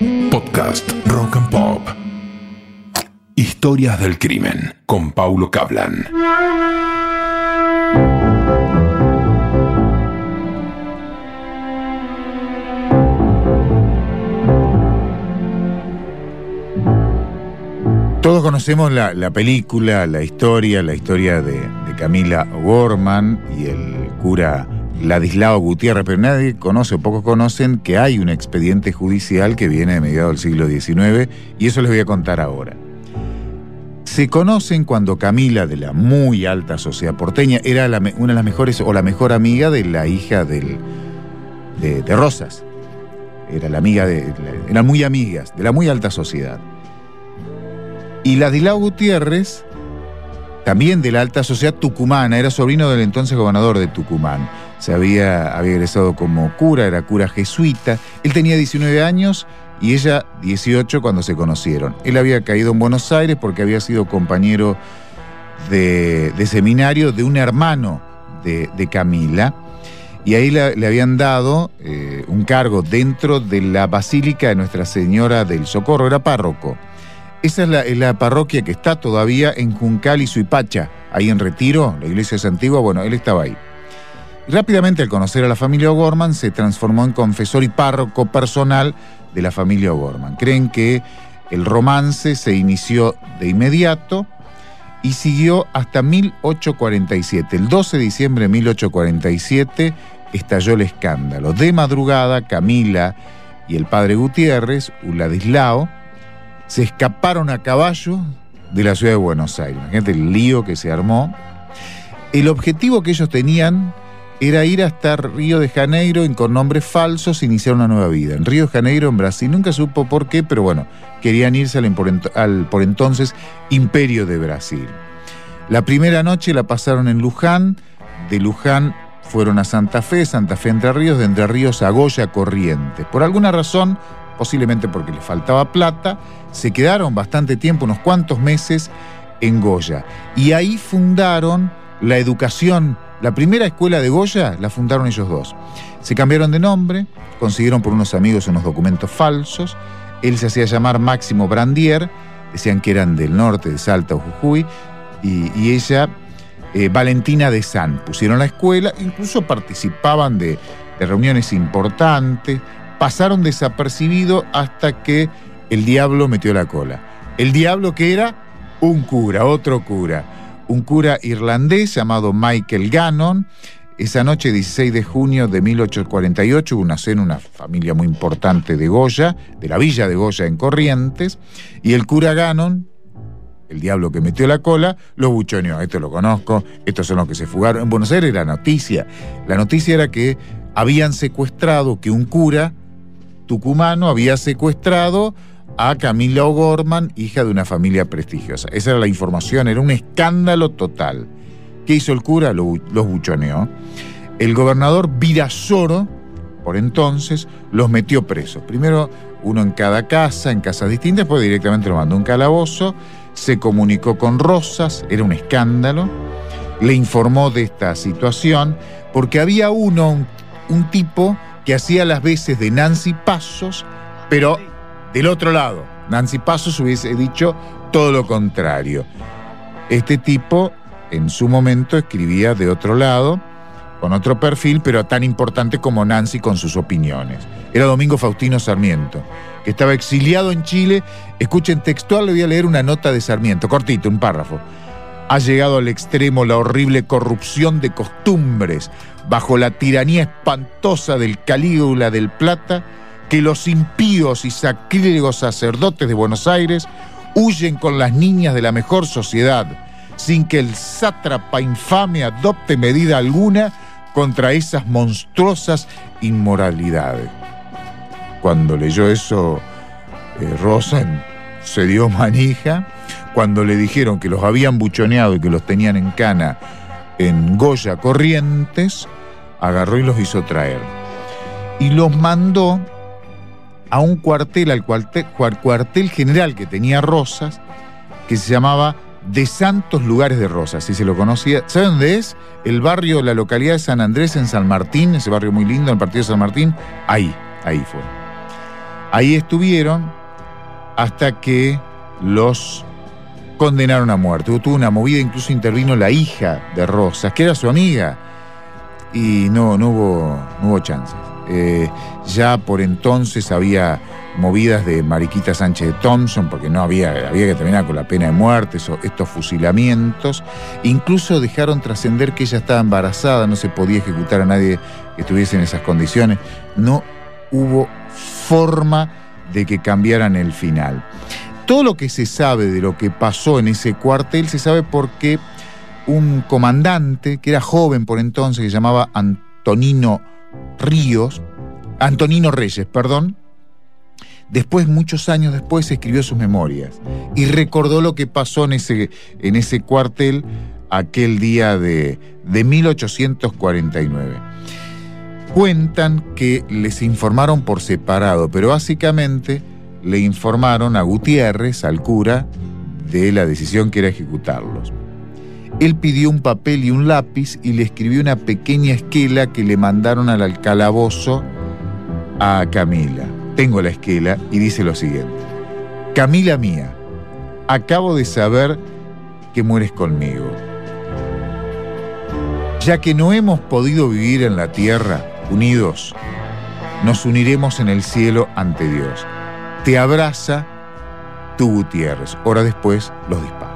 Podcast Rock and Pop. Historias del crimen con Paulo Cablan. Todos conocemos la, la película, la historia, la historia de, de Camila Gorman y el cura Ladislao Gutiérrez, pero nadie conoce o pocos conocen que hay un expediente judicial que viene de mediados del siglo XIX y eso les voy a contar ahora. Se conocen cuando Camila, de la muy alta sociedad porteña, era una de las mejores o la mejor amiga de la hija de, de Rosas. Era la amiga de. Eran muy amigas, de la muy alta sociedad. Y Ladislao Gutiérrez, también de la alta sociedad tucumana, era sobrino del entonces gobernador de Tucumán. Se había, había egresado como cura, era cura jesuita. Él tenía 19 años y ella 18 cuando se conocieron. Él había caído en Buenos Aires porque había sido compañero de, seminario de un hermano de, Camila. Y ahí le, le habían dado eh, un cargo dentro de la Basílica de Nuestra Señora del Socorro, era párroco. Esa es la, es la parroquia que está todavía en Juncal y Suipacha, ahí en Retiro, la iglesia es antigua, bueno, él estaba ahí. Rápidamente al conocer a la familia O'Gorman se transformó en confesor y párroco personal de la familia O'Gorman. Creen que el romance se inició de inmediato y siguió hasta 1847. El 12 de diciembre de 1847 estalló el escándalo. De madrugada, Camila y el padre Gutiérrez, Uladislao, se escaparon a caballo de la ciudad de Buenos Aires. Imagínate el lío que se armó. El objetivo que ellos tenían era ir hasta Río de Janeiro y con nombres falsos iniciar una nueva vida. En Río de Janeiro, en Brasil, nunca supo por qué, pero bueno, querían irse al, al por entonces Imperio de Brasil. La primera noche la pasaron en Luján, de Luján fueron a Santa Fe, Santa Fe Entre Ríos, de Entre Ríos a Goya Corrientes. Por alguna razón, posiblemente porque les faltaba plata, se quedaron bastante tiempo, unos cuantos meses, en Goya. Y ahí fundaron la educación, la primera escuela de Goya la fundaron ellos dos. Se cambiaron de nombre, consiguieron por unos amigos unos documentos falsos, él se hacía llamar Máximo Brandier, decían que eran del norte, de Salta o Jujuy, y, ella, eh, Valentina de San. Pusieron la escuela, incluso participaban de, de reuniones importantes, pasaron desapercibidos hasta que el diablo metió la cola. El diablo que era un cura, otro cura, un cura irlandés llamado Michael Gannon. Esa noche, 16 de junio de 1848, hubo una cena, una familia muy importante de Goya, de la villa de Goya en Corrientes, y el cura Gannon, el diablo que metió la cola, lo buchoneó. Esto lo conozco, estos son los que se fugaron. En Buenos Aires era noticia. La noticia era que habían secuestrado, que un cura tucumano había secuestrado a Camila O'Gorman, hija de una familia prestigiosa. Esa era la información, era un escándalo total. ¿Qué hizo el cura? Lo, los buchoneó. El gobernador Virasoro, por entonces, los metió presos. Primero uno en cada casa, en casas distintas, después directamente lo mandó a un calabozo, se comunicó con Rosas, era un escándalo, le informó de esta situación, porque había uno, un, un tipo que hacía las veces de Nancy Pasos, pero del otro lado. Nancy Pasos hubiese dicho todo lo contrario. Este tipo en su momento escribía de otro lado, con otro perfil, pero tan importante como Nancy con sus opiniones. Era Domingo Faustino Sarmiento, que estaba exiliado en Chile. Escuchen textual, le voy a leer una nota de Sarmiento, cortito, un párrafo. Ha llegado al extremo la horrible corrupción de costumbres, bajo la tiranía espantosa del Calígula del Plata, que los impíos y sacrílegos sacerdotes de Buenos Aires huyen con las niñas de la mejor sociedad, sin que el sátrapa infame adopte medida alguna contra esas monstruosas inmoralidades. Cuando leyó eso, eh, Rosa se dio manija. Cuando le dijeron que los habían buchoneado y que los tenían en cana en Goya Corrientes, agarró y los hizo traer. Y los mandó a un cuartel, al cuartel, cuartel general que tenía Rosas, que se llamaba de Santos Lugares de Rosas, si se lo conocía. ¿Sabe dónde es? El barrio, la localidad de San Andrés en San Martín, ese barrio muy lindo, el partido de San Martín. Ahí, ahí fue. Ahí estuvieron hasta que los condenaron a muerte. Tuvo una movida, incluso intervino la hija de Rosas, que era su amiga, y no, no, hubo, no hubo chances. Eh, ya por entonces había movidas de Mariquita Sánchez de Thompson, porque no había, había que terminar con la pena de muerte, estos fusilamientos. Incluso dejaron trascender que ella estaba embarazada, no se podía ejecutar a nadie que estuviese en esas condiciones. No hubo forma de que cambiaran el final. Todo lo que se sabe de lo que pasó en ese cuartel se sabe porque un comandante que era joven por entonces, que se llamaba Antonino Ríos, Antonino Reyes, perdón, después, muchos años después, escribió sus memorias y recordó lo que pasó en ese, en ese cuartel aquel día de, de 1849. Cuentan que les informaron por separado, pero básicamente le informaron a Gutiérrez, al cura, de la decisión que era ejecutarlos. Él pidió un papel y un lápiz y le escribió una pequeña esquela que le mandaron al calabozo a Camila. Tengo la esquela y dice lo siguiente. Camila mía, acabo de saber que mueres conmigo. Ya que no hemos podido vivir en la tierra unidos, nos uniremos en el cielo ante Dios. Te abraza tu Gutiérrez. Hora después los disparos.